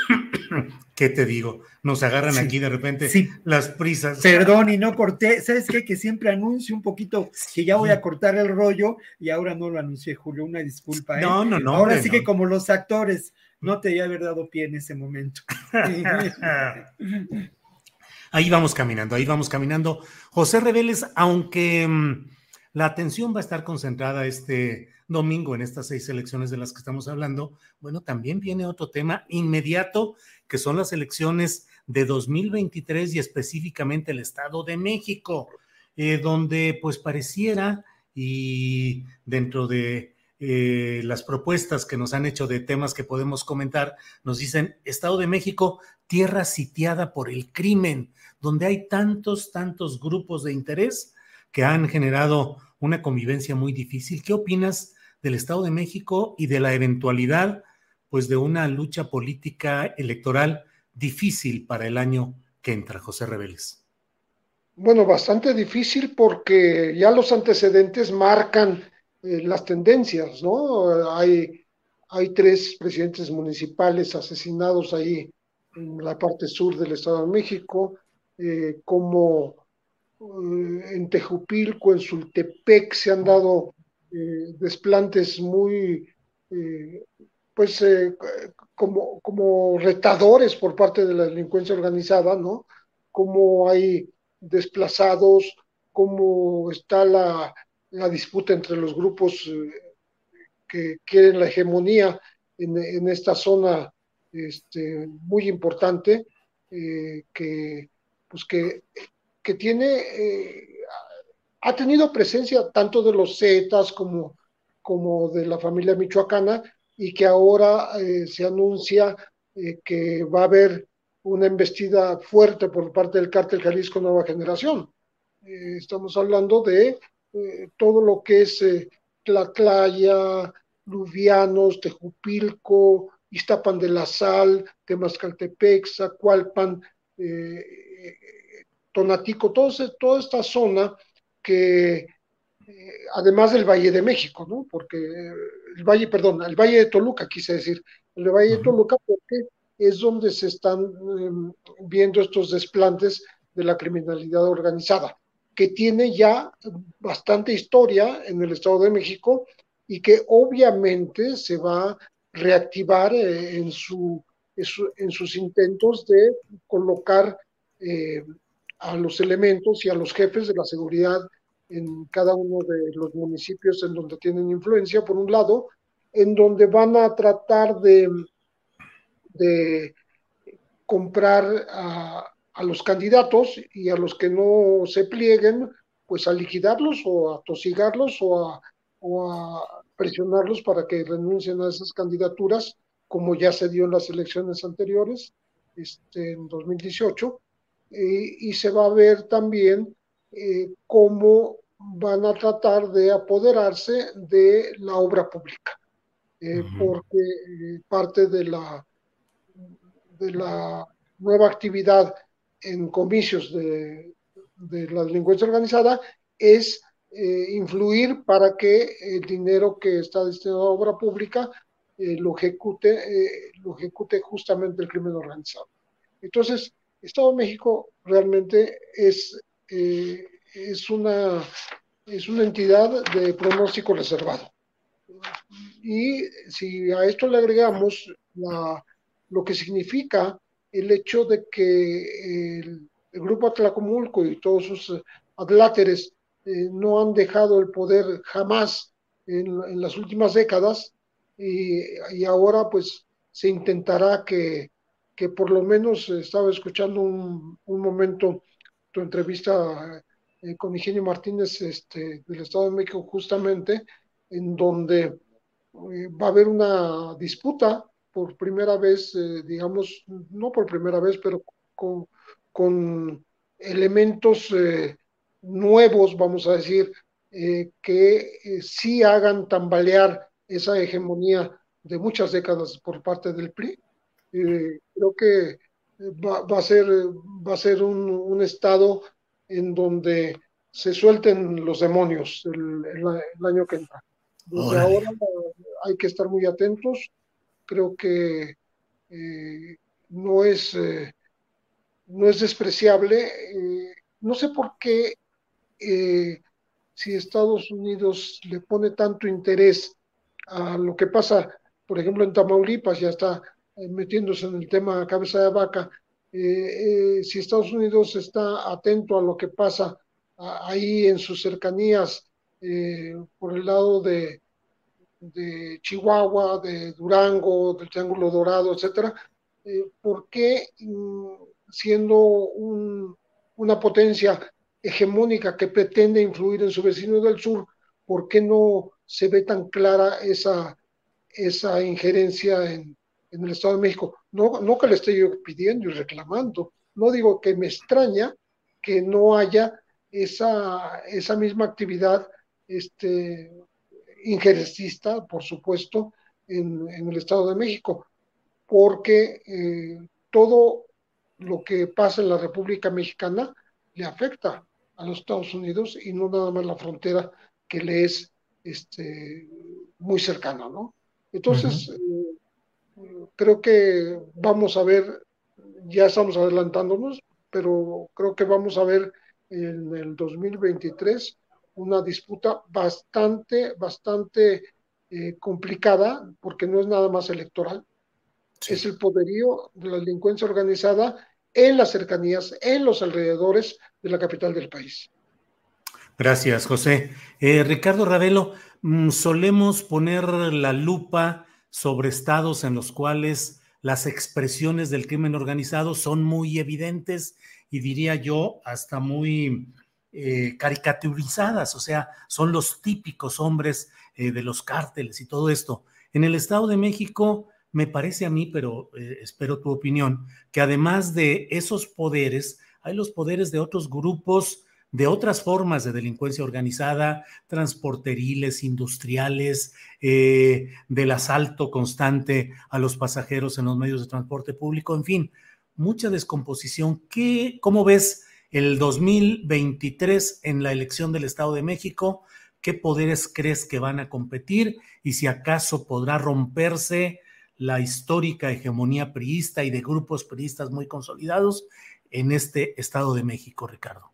¿Qué te digo? Nos agarran aquí de repente las prisas. Perdón, y no corté. ¿Sabes qué? Que siempre anuncio un poquito que ya voy a cortar el rollo y ahora no lo anuncié, Julio. Una disculpa. ¿eh? No, no, no. Ahora sí que como los actores, no te iba a haber dado pie en ese momento. ahí vamos caminando, ahí vamos caminando. José Reveles, aunque mm, la atención va a estar concentrada este domingo en estas seis elecciones de las que estamos hablando, bueno, también viene otro tema inmediato, que son las elecciones de 2023 y específicamente el Estado de México, eh, donde pues pareciera y dentro de eh, las propuestas que nos han hecho de temas que podemos comentar, nos dicen Estado de México, tierra sitiada por el crimen, donde hay tantos, tantos grupos de interés que han generado una convivencia muy difícil. ¿Qué opinas del Estado de México y de la eventualidad, pues, de una lucha política electoral difícil para el año que entra, José Reveles. Bueno, bastante difícil porque ya los antecedentes marcan eh, las tendencias, ¿no? Hay, hay tres presidentes municipales asesinados ahí en la parte sur del Estado de México, eh, como eh, en Tejupilco, en Sultepec se han dado desplantes muy, pues, eh, como, como retadores por parte de la delincuencia organizada, ¿no? Cómo hay desplazados, cómo está la, la disputa entre los grupos que quieren la hegemonía en, en esta zona este, muy importante, que, pues que, que tiene ha tenido presencia tanto de los Zetas como, como de la familia michoacana y que ahora eh, se anuncia eh, que va a haber una embestida fuerte por parte del cártel Jalisco Nueva Generación. Eh, estamos hablando de todo lo que es Tlatlaya, Luvianos, Tejupilco, Iztapan de la Sal, Temascaltepec, Zacualpan, Tonatico, toda esta zona que eh, además del Valle de México, ¿no? Porque el Valle, perdón, el Valle de Toluca, quise decir, el Valle de Toluca, porque es donde se están em, viendo estos desplantes de la criminalidad organizada, que tiene ya bastante historia en el Estado de México y que obviamente se va a reactivar eh, en, su, en, sus intentos de colocar eh, a los elementos y a los jefes de la seguridad en cada uno de los municipios en donde tienen influencia, por un lado, en donde van a tratar de, de comprar a, los candidatos y a los que no se plieguen, pues a liquidarlos o a tosigarlos o a, o a presionarlos para que renuncien a esas candidaturas, como ya se dio en las elecciones anteriores, este, en 2018, y se va a ver también eh, cómo van a tratar de apoderarse de la obra pública, eh, porque eh, parte de la, de la nueva actividad en comicios de, de la delincuencia organizada es influir para que el dinero que está destinado a obra pública lo ejecute, lo ejecute justamente el crimen organizado. Entonces, Estado de México realmente es, eh, es, una, es una entidad de pronóstico reservado. Y si a esto le agregamos lo que significa el hecho de que el, grupo Atlacomulco y todos sus adláteres eh, no han dejado el poder jamás en, las últimas décadas y, y, ahora pues se intentará que que por lo menos estaba escuchando un, momento tu entrevista eh, con Ingenio Martínez este, del Estado de México justamente, en donde eh, va a haber una disputa por primera vez, eh, digamos, no por primera vez, pero con, con elementos nuevos, vamos a decir, que sí hagan tambalear esa hegemonía de muchas décadas por parte del PRI eh, creo que va, va, a ser, va a ser un, un, estado en donde se suelten los demonios el, el, año que entra. Desde ahora hay que estar muy atentos. Creo que eh, no, es, eh, no es despreciable. Eh, no sé por qué si Estados Unidos le pone tanto interés a lo que pasa, por ejemplo, en Tamaulipas, ya está eh, metiéndose en el tema cabeza de vaca, eh, eh, si Estados Unidos está atento a lo que pasa ahí en sus cercanías por el lado de, de, Chihuahua, de Durango, del Triángulo Dorado, etcétera, ¿por qué mm, siendo una potencia hegemónica que pretende influir en su vecino del sur, ¿por qué no se ve tan clara esa, esa injerencia en, en el Estado de México. No, no que le esté yo pidiendo y reclamando, no digo que me extraña que no haya esa, esa misma actividad este, injerencista, por supuesto, en, el Estado de México, porque eh, todo lo que pasa en la República Mexicana le afecta a los Estados Unidos y no nada más la frontera que le es este, muy cercana, ¿no? Entonces, creo que vamos a ver, ya estamos adelantándonos, pero creo que vamos a ver en el 2023 una disputa bastante, bastante eh, complicada, porque no es nada más electoral, es el poderío de la delincuencia organizada en las cercanías, en los alrededores de la capital del país. Gracias, José. Eh, Ricardo Ravelo, mm, solemos poner la lupa sobre estados en los cuales las expresiones del crimen organizado son muy evidentes y diría yo hasta muy eh, caricaturizadas, o sea, son los típicos hombres eh, de los cárteles y todo esto. En el Estado de México, me parece a mí, pero eh, espero tu opinión, que además de esos poderes, hay los poderes de otros grupos de otras formas de delincuencia organizada, transporteriles, industriales, eh, del asalto constante a los pasajeros en los medios de transporte público, en fin, mucha descomposición. ¿Qué, ¿Cómo ves el 2023 en la elección del Estado de México? ¿Qué poderes crees que van a competir y si acaso podrá romperse la histórica hegemonía priista y de grupos priistas muy consolidados en este Estado de México, Ricardo?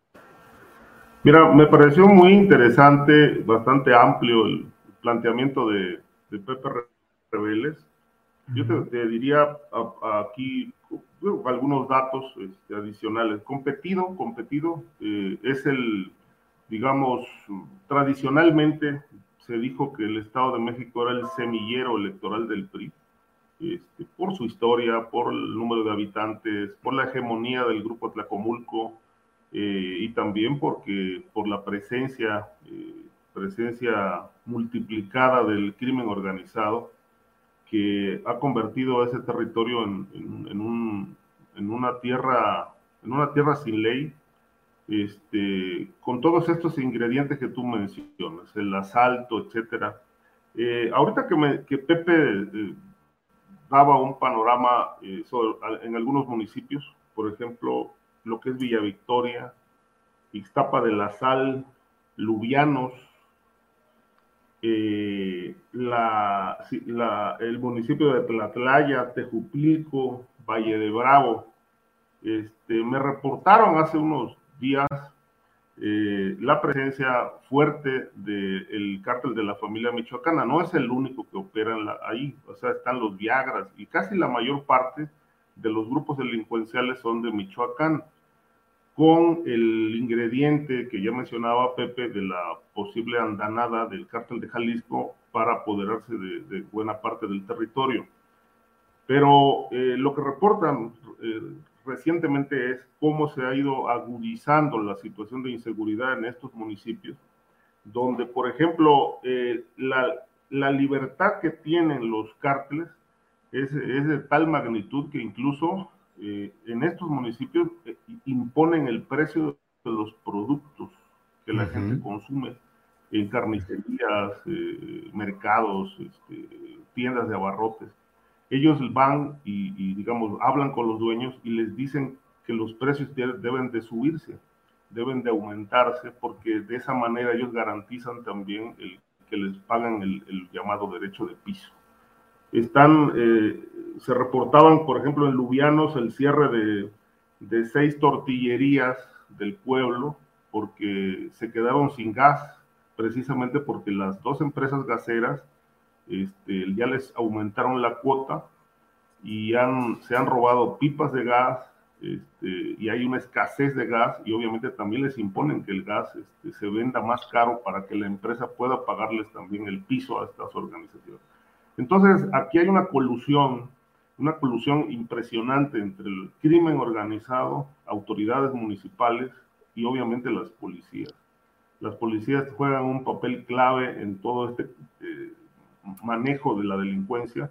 Mira, me pareció muy interesante, bastante amplio el planteamiento de, Pepe Rebeles. Yo te, diría aquí algunos datos este, adicionales. Competido, competido, eh, es el, digamos, tradicionalmente se dijo que el Estado de México era el semillero electoral del PRI. este, por su historia, por el número de habitantes, por la hegemonía del grupo Tlacomulco eh, y también porque por la presencia, eh, presencia multiplicada del crimen organizado que ha convertido a ese territorio en, un, en, una tierra en una tierra sin ley, este, con todos estos ingredientes que tú mencionas, el asalto, etcétera. Eh, ahorita que, me, que Pepe daba un panorama eh, en algunos municipios, por ejemplo, lo que es Villa Victoria, Ixtapa de la Sal, Lubianos, eh, el municipio de Tlatlaya, Tejupilco, Valle de Bravo. Este, me reportaron hace unos días eh, la presencia fuerte del cártel de la familia michoacana. No es el único que opera ahí, o sea, están los Viagras y casi la mayor parte de los grupos delincuenciales son de Michoacán, con el ingrediente que ya mencionaba Pepe de la posible andanada del cártel de Jalisco para apoderarse de, buena parte del territorio. Pero eh, lo que reportan eh, recientemente es cómo se ha ido agudizando la situación de inseguridad en estos municipios, donde, por ejemplo, eh, la, libertad que tienen los cárteles es, es de tal magnitud que incluso eh, en estos municipios eh, imponen el precio de los productos que la gente consume en carnicerías, mercados, este, tiendas de abarrotes ellos van y, digamos, hablan con los dueños y les dicen que los precios deben de subirse, deben de aumentarse, porque de esa manera ellos garantizan también el, que les pagan el, llamado derecho de piso. Están, eh, se reportaban, por ejemplo, en Lubianos el cierre de, de seis tortillerías del pueblo porque se quedaron sin gas, precisamente porque las dos empresas gaseras este, ya les aumentaron la cuota y han, se han robado pipas de gas este, y hay una escasez de gas y obviamente también les imponen que el gas este, se venda más caro para que la empresa pueda pagarles también el piso a estas organizaciones. Entonces, aquí hay una colusión, una colusión impresionante entre el crimen organizado, autoridades municipales y obviamente las policías. Las policías juegan un papel clave en todo este eh, manejo de la delincuencia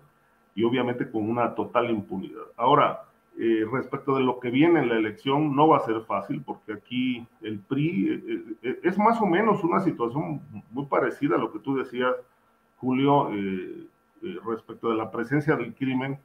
y obviamente con una total impunidad. Ahora, eh, respecto de lo que viene en la elección, no va a ser fácil porque aquí el PRI eh, eh, es más o menos una situación muy parecida a lo que tú decías, Julio, respecto de la presencia del crimen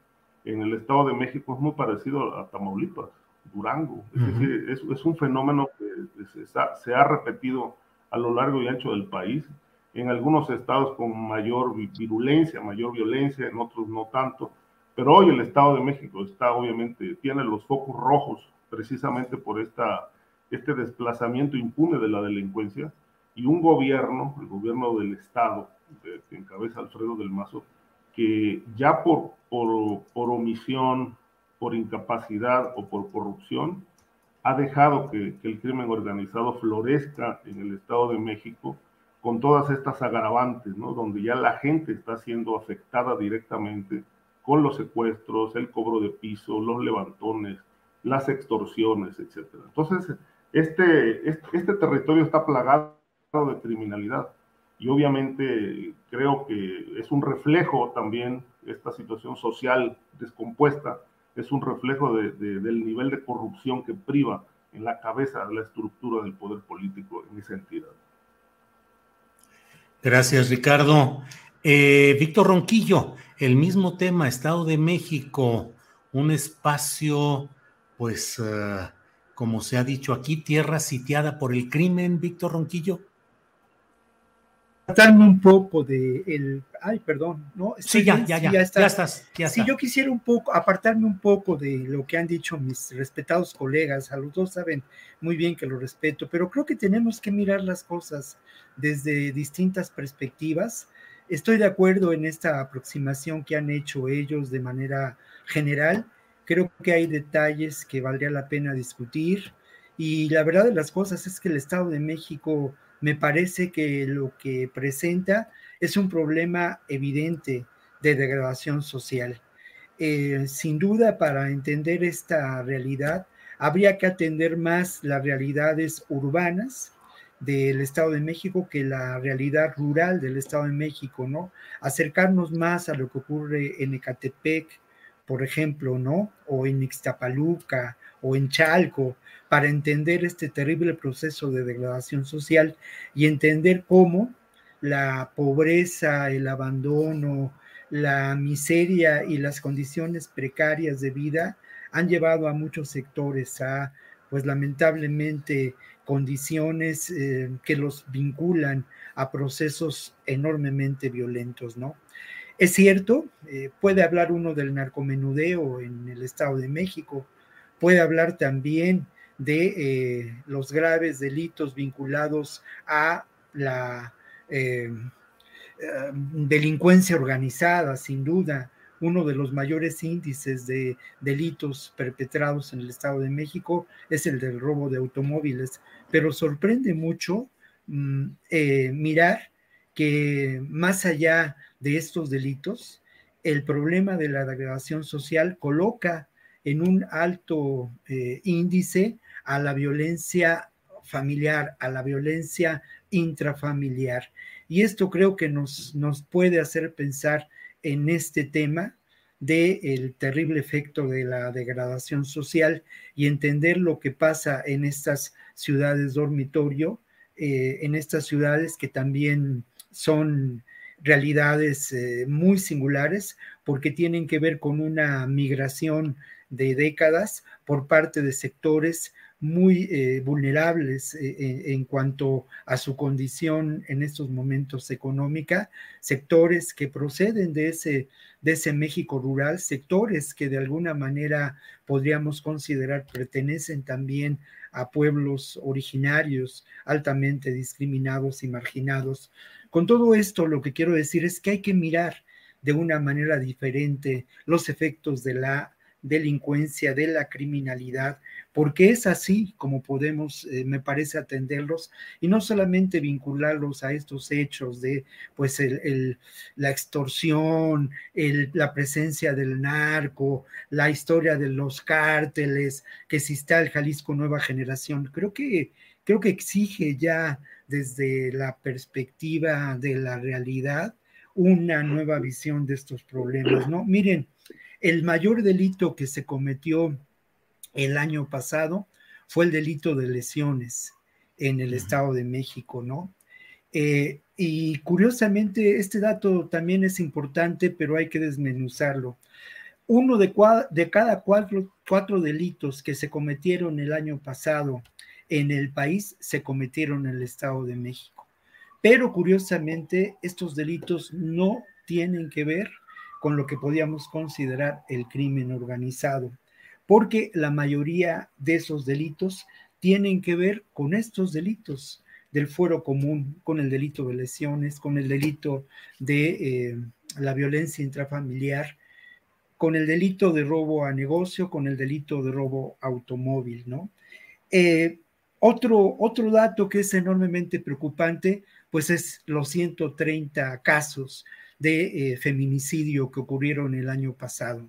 en el Estado de México, es muy parecido a Tamaulipas, Durango. Es decir, es, un fenómeno que se, se ha repetido a lo largo y ancho del país en algunos estados con mayor virulencia, mayor violencia, en otros no tanto. Pero hoy el Estado de México está obviamente, tiene los focos rojos precisamente por esta, este desplazamiento impune de la delincuencia y un gobierno, el gobierno del Estado, que encabeza Alfredo del Mazo, que ya por, por, por omisión, por incapacidad o por corrupción, ha dejado que, el crimen organizado florezca en el Estado de México con todas estas agravantes, ¿no? Donde ya la gente está siendo afectada directamente con los secuestros, el cobro de piso, los levantones, las extorsiones, etcétera. Entonces, este, este, territorio está plagado de criminalidad y obviamente creo que es un reflejo también, esta situación social descompuesta, es un reflejo del nivel de corrupción que priva en la cabeza de la estructura del poder político en esa entidad. Gracias, Ricardo. Eh, Víctor Ronquillo, el mismo tema, Estado de México, un espacio, pues, eh, como se ha dicho aquí, tierra sitiada por el crimen, Víctor Ronquillo apartarme un poco de el, ay, perdón, ¿no? sí, ya, ya, ya, ya, estás. Ya si yo quisiera un poco, apartarme un poco de lo que han dicho mis respetados colegas, a los dos saben muy bien que lo respeto, pero creo que tenemos que mirar las cosas desde distintas perspectivas. Estoy de acuerdo en esta aproximación que han hecho ellos de manera general. Creo que hay detalles que valdría la pena discutir. Y la verdad de las cosas es que el Estado de México me parece que lo que presenta es un problema evidente de degradación social. eh, sin duda para entender esta realidad habría que atender más las realidades urbanas del Estado de México que la realidad rural del Estado de México, ¿no? Acercarnos más a lo que ocurre en Ecatepec, por ejemplo, ¿no? O en Ixtapaluca o en Chalco, para entender este terrible proceso de degradación social y entender cómo la pobreza, el abandono, la miseria y las condiciones precarias de vida han llevado a muchos sectores a, pues lamentablemente, condiciones eh, que los vinculan a procesos enormemente violentos, ¿no? Es cierto, eh, puede hablar uno del narcomenudeo en el Estado de México, puede hablar también de eh, los graves delitos vinculados a la delincuencia organizada, sin duda, uno de los mayores índices de delitos perpetrados en el Estado de México es el del robo de automóviles, pero sorprende mucho mm, eh, mirar que más allá de estos delitos, el problema de la degradación social coloca en un alto eh, índice a la violencia familiar, a la violencia intrafamiliar. Y esto creo que nos, nos puede hacer pensar en este tema del terrible efecto de la degradación social y entender lo que pasa en estas ciudades dormitorio, eh, en estas ciudades que también son realidades eh, muy singulares porque tienen que ver con una migración de décadas por parte de sectores muy eh, vulnerables eh, en cuanto a su condición en estos momentos económica, sectores que proceden de ese, de ese México rural, sectores que de alguna manera podríamos considerar pertenecen también a pueblos originarios altamente discriminados y marginados. Con todo esto, lo que quiero decir es que hay que mirar de una manera diferente los efectos de la delincuencia, de la criminalidad, porque es así como podemos, eh, me parece, atenderlos y no solamente vincularlos a estos hechos de, pues, el, la extorsión, el, la presencia del narco, la historia de los cárteles, que si está el Jalisco Nueva Generación. Creo que, creo que exige ya desde la perspectiva de la realidad una nueva visión de estos problemas, ¿no? Miren, el mayor delito que se cometió el año pasado fue el delito de lesiones en el Estado de México, ¿no? Eh, y curiosamente, este dato también es importante, pero hay que desmenuzarlo. Uno de, de cada cuatro, cuatro delitos que se cometieron el año pasado en el país se cometieron en el Estado de México. Pero curiosamente, estos delitos no tienen que ver con lo que podíamos considerar el crimen organizado, porque la mayoría de esos delitos tienen que ver con estos delitos del fuero común, con el delito de lesiones, con el delito de eh, la violencia intrafamiliar, con el delito de robo a negocio, con el delito de robo automóvil, ¿no? Eh, otro, otro dato que es enormemente preocupante, pues es los 130 casos de eh, feminicidio que ocurrieron el año pasado.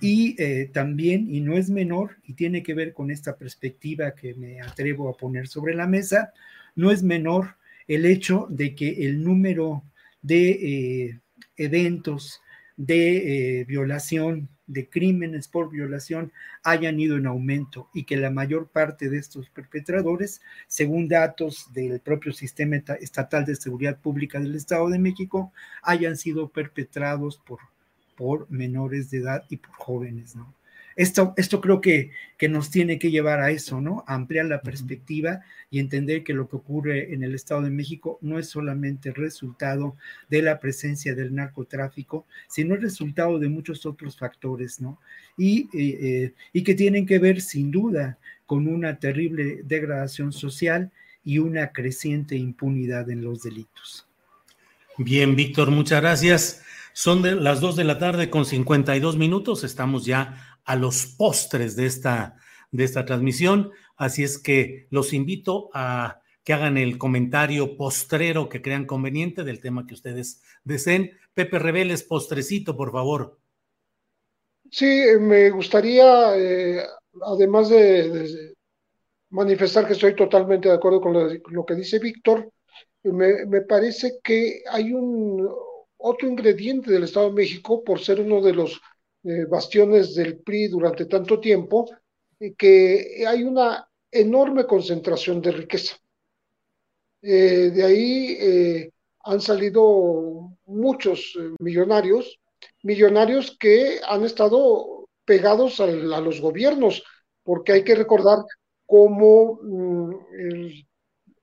Y eh, también, y no es menor, y tiene que ver con esta perspectiva que me atrevo a poner sobre la mesa, no es menor el hecho de que el número de eh, eventos de violación de crímenes por violación hayan ido en aumento y que la mayor parte de estos perpetradores, según datos del propio Sistema Estatal de Seguridad Pública del Estado de México, hayan sido perpetrados por, por menores de edad y por jóvenes, ¿no? Esto, esto creo que, que, nos tiene que llevar a eso, ¿no? A ampliar la perspectiva y entender que lo que ocurre en el Estado de México no es solamente resultado de la presencia del narcotráfico, sino el resultado de muchos otros factores, ¿no? Y, eh, eh, y que tienen que ver sin duda con una terrible degradación social y una creciente impunidad en los delitos. Bien, Víctor, muchas gracias. Son de las dos de la tarde con 52 minutos. Estamos ya a los postres de esta, de esta transmisión. Así es que los invito a que hagan el comentario postrero que crean conveniente del tema que ustedes deseen. Pepe Reveles, postrecito, por favor. Sí, me gustaría, eh, además de, manifestar que estoy totalmente de acuerdo con lo, que dice Víctor, me, me, parece que hay un otro ingrediente del Estado de México, por ser uno de los eh, bastiones del PRI durante tanto tiempo, eh, que hay una enorme concentración de riqueza. Eh, de ahí han salido muchos millonarios, millonarios que han estado pegados a, los gobiernos, porque hay que recordar cómo mm,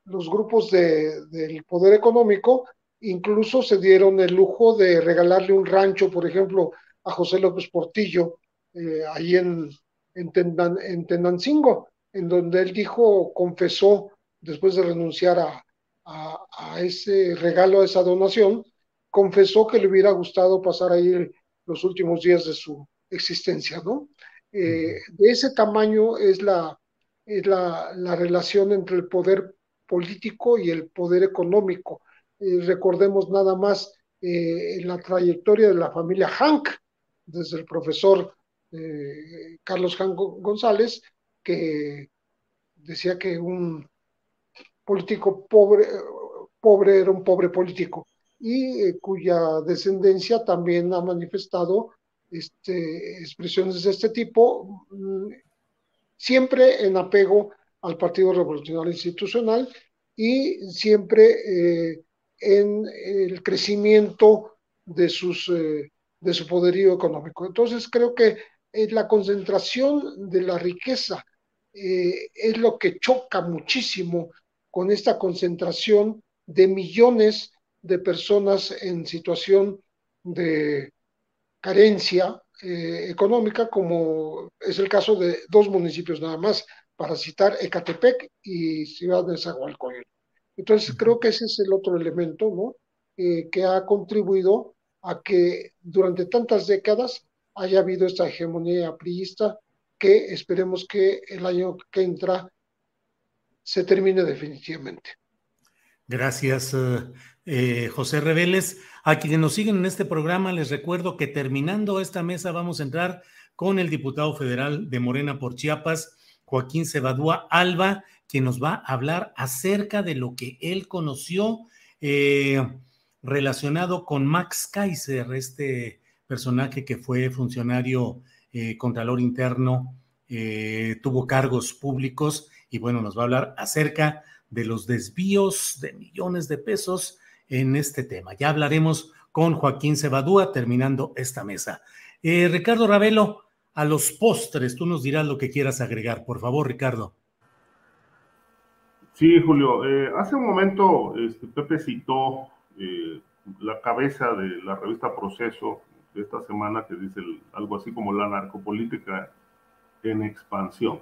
los grupos del poder económico incluso se dieron el lujo de regalarle un rancho, por ejemplo, a José López Portillo, eh, ahí en, en, en, Tenancingo, en donde él dijo, confesó, después de renunciar a, a, ese regalo, a esa donación, confesó que le hubiera gustado pasar ahí los últimos días de su existencia, ¿no? Eh, de ese tamaño es la, es la, la relación entre el poder político y el poder económico recordemos nada más eh, la trayectoria de la familia Hank, desde el profesor eh, Carlos Hank González, que decía que un político pobre, pobre era un pobre político, y eh, cuya descendencia también ha manifestado este, expresiones de este tipo, mm, siempre en apego al Partido Revolucionario Institucional y siempre en el crecimiento de, sus, eh, de su poderío económico. Entonces creo que eh, la concentración de la riqueza eh, es lo que choca muchísimo con esta concentración de millones de personas en situación de carencia económica, como es el caso de dos municipios nada más, para citar Ecatepec y Ciudad de Zagualcoyot. Entonces, creo que ese es el otro elemento, ¿no? Eh, que ha contribuido a que durante tantas décadas haya habido esta hegemonía priista que esperemos que el año que entra se termine definitivamente. Gracias, eh, eh, José Reveles. A quienes nos siguen en este programa, les recuerdo que terminando esta mesa vamos a entrar con el diputado federal de Morena por Chiapas, Joaquín Cebadúa Alba, quien nos va a hablar acerca de lo que él conoció eh, relacionado con Max Kaiser, este personaje que fue funcionario eh, contralor interno, eh, tuvo cargos públicos y bueno, nos va a hablar acerca de los desvíos de millones de pesos en este tema. Ya hablaremos con Joaquín Cebadúa terminando esta mesa. Ricardo Ravelo, a los postres, tú nos dirás lo que quieras agregar. Por favor, Ricardo. Sí, Julio. Eh, hace un momento este, Pepe citó eh, la cabeza de la revista Proceso de esta semana que dice algo así como la narcopolítica en expansión.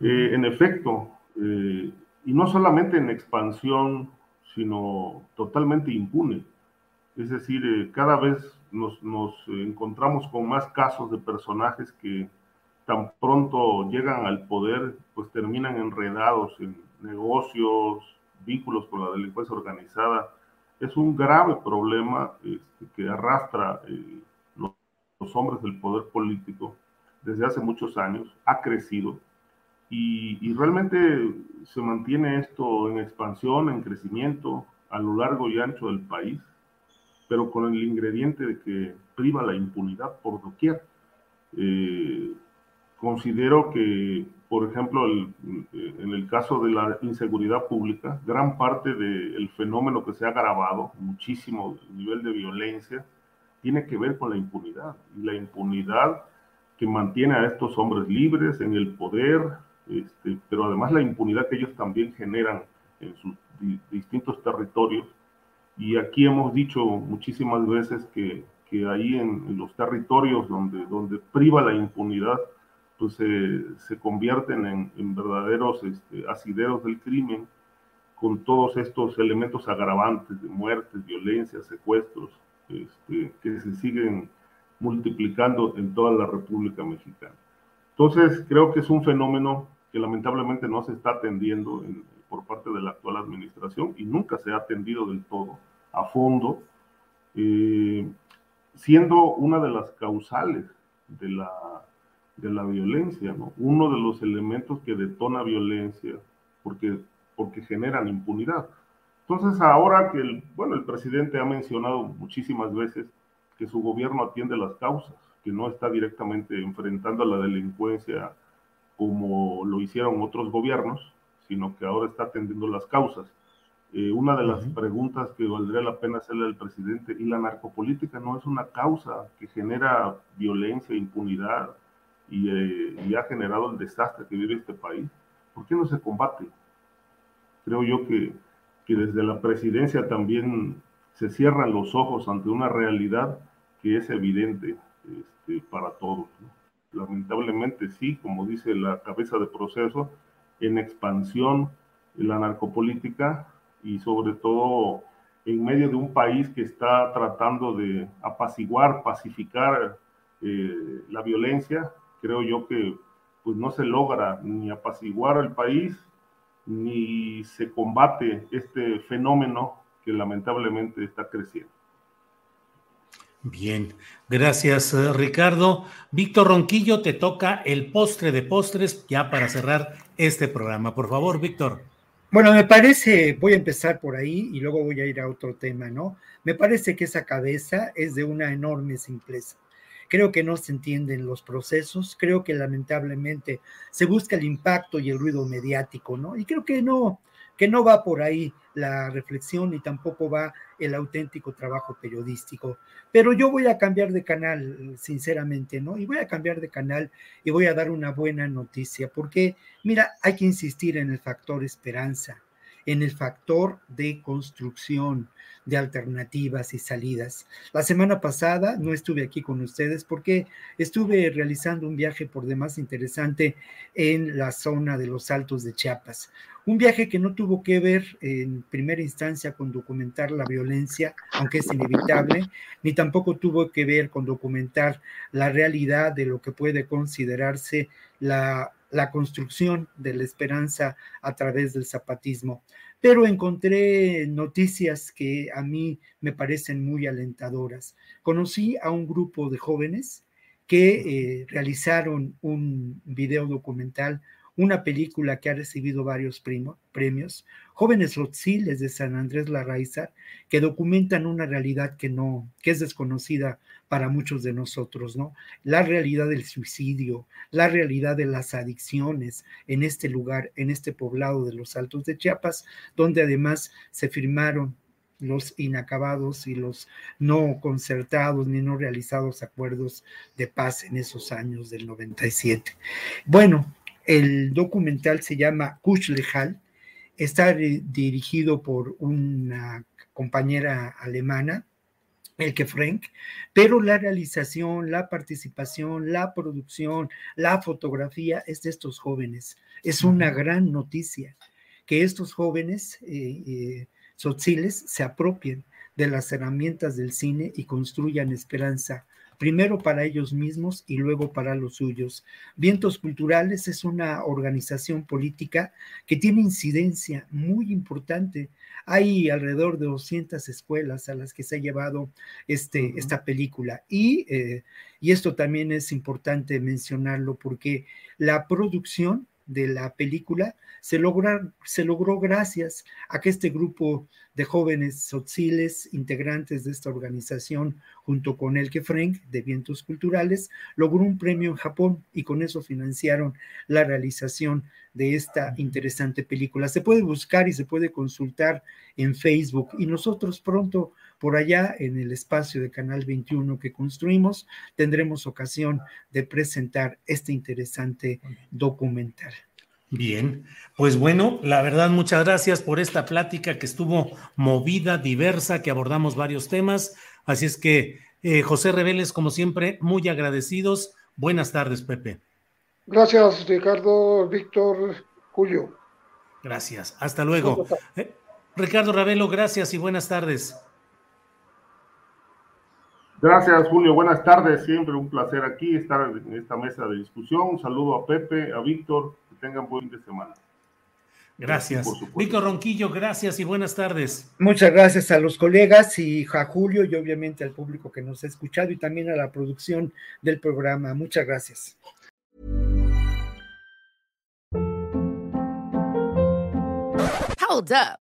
Eh, en efecto, y no solamente en expansión, sino totalmente impune. Es decir, cada vez nos, nos encontramos con más casos de personajes que tan pronto llegan al poder, pues terminan enredados en negocios, vínculos con la delincuencia organizada, es un grave problema este, que arrastra eh, los, hombres del poder político desde hace muchos años, ha crecido y, realmente se mantiene esto en expansión, en crecimiento a lo largo y ancho del país, pero con el ingrediente de que priva la impunidad por doquier. Eh, considero que por ejemplo, en el caso de la inseguridad pública, gran parte del fenómeno que se ha agravado, muchísimo nivel de violencia, tiene que ver con la impunidad. Y la impunidad que mantiene a estos hombres libres en el poder, este, pero además la impunidad que ellos también generan en sus distintos territorios. Y aquí hemos dicho muchísimas veces que, que ahí en, en, los territorios donde, donde priva la impunidad, pues se convierten en, verdaderos este, asideros del crimen con todos estos elementos agravantes de muertes, violencia, secuestros, este, que se siguen multiplicando en toda la República Mexicana. Entonces, creo que es un fenómeno que lamentablemente no se está atendiendo por parte de la actual administración y nunca se ha atendido del todo a fondo, eh, siendo una de las causales de la, de la violencia, ¿no? Uno de los elementos que detona violencia, porque, porque generan impunidad. Entonces, ahora que el, bueno, el presidente ha mencionado muchísimas veces que su gobierno atiende las causas, que no está directamente enfrentando a la delincuencia como lo hicieron otros gobiernos, sino que ahora está atendiendo las causas. Eh, una de las preguntas que valdría la pena hacerle al presidente, ¿y la narcopolítica no es una causa que genera violencia, impunidad y, eh, y ha generado el desastre que vive este país? ¿Por qué no se combate? Creo yo que, que desde la presidencia también se cierran los ojos ante una realidad que es evidente este, para todos. Lamentablemente sí, como dice la cabeza de proceso, en expansión la narcopolítica y sobre todo en medio de un país que está tratando de apaciguar, pacificar eh, la violencia, creo yo que pues no se logra ni apaciguar al país ni se combate este fenómeno que lamentablemente está creciendo. Bien, gracias eh, Ricardo. Víctor Ronquillo, te toca el postre de postres ya para cerrar este programa. Por favor, Víctor. Bueno, me parece, voy a empezar por ahí y luego voy a ir a otro tema, ¿no? Me parece que esa cabeza es de una enorme simpleza. Creo que no se entienden los procesos, creo que lamentablemente se busca el impacto y el ruido mediático, ¿no? Y creo que no, que no va por ahí la reflexión ni tampoco va el auténtico trabajo periodístico. Pero yo voy a cambiar de canal, sinceramente, ¿no? Y voy a cambiar de canal y voy a dar una buena noticia, porque, mira, hay que insistir en el factor esperanza, en el factor de construcción, de alternativas y salidas. La semana pasada no estuve aquí con ustedes porque estuve realizando un viaje por demás interesante en la zona de los Altos de Chiapas. Un viaje que no tuvo que ver en primera instancia con documentar la violencia, aunque es inevitable, ni tampoco tuvo que ver con documentar la realidad de lo que puede considerarse la, la construcción de la esperanza a través del zapatismo pero encontré noticias que a mí me parecen muy alentadoras. Conocí a un grupo de jóvenes que eh, realizaron un video documental, una película que ha recibido varios premios, jóvenes rotziles de San Andrés Larraiza, que documentan una realidad que no, que es desconocida para muchos de nosotros, ¿no? La realidad del suicidio, la realidad de las adicciones en este lugar, en este poblado de los Altos de Chiapas, donde además se firmaron los inacabados y los no concertados ni no realizados acuerdos de paz en esos años del 97. Bueno, el documental se llama Kush Lejal, está dirigido por una compañera alemana, el que Frank, pero la realización, la participación, la producción, la fotografía es de estos jóvenes. Es una gran noticia que estos jóvenes eh, eh se apropien de las herramientas del cine y construyan esperanza primero para ellos mismos y luego para los suyos. Vientos Culturales es una organización política que tiene incidencia muy importante. Hay alrededor de 200 escuelas a las que se ha llevado este, esta película y, eh, y esto también es importante mencionarlo porque la producción de la película se, se logró gracias a que este grupo de jóvenes sociles, integrantes de esta organización, junto con Elke Frank de Vientos Culturales, logró un premio en Japón y con eso financiaron la realización de esta interesante película. Se puede buscar y se puede consultar en Facebook y nosotros pronto por allá en el espacio de Canal 21 que construimos tendremos ocasión de presentar este interesante documental. Bien, pues bueno, la verdad, muchas gracias por esta plática que estuvo movida, diversa, que abordamos varios temas. Así es que, eh, José Reveles, como siempre, muy agradecidos. Buenas tardes, Pepe. Gracias, Ricardo, Víctor, Julio. Gracias, hasta luego. Eh, Ricardo Ravelo, gracias y buenas tardes. Gracias, Julio. Buenas tardes. Siempre un placer aquí estar en esta mesa de discusión. Un saludo a Pepe, a Víctor tengan buen fin de semana. Gracias. Víctor Ronquillo, gracias y buenas tardes. Muchas gracias a los colegas y a Julio y obviamente al público que nos ha escuchado y también a la producción del programa. Muchas gracias. Hold up.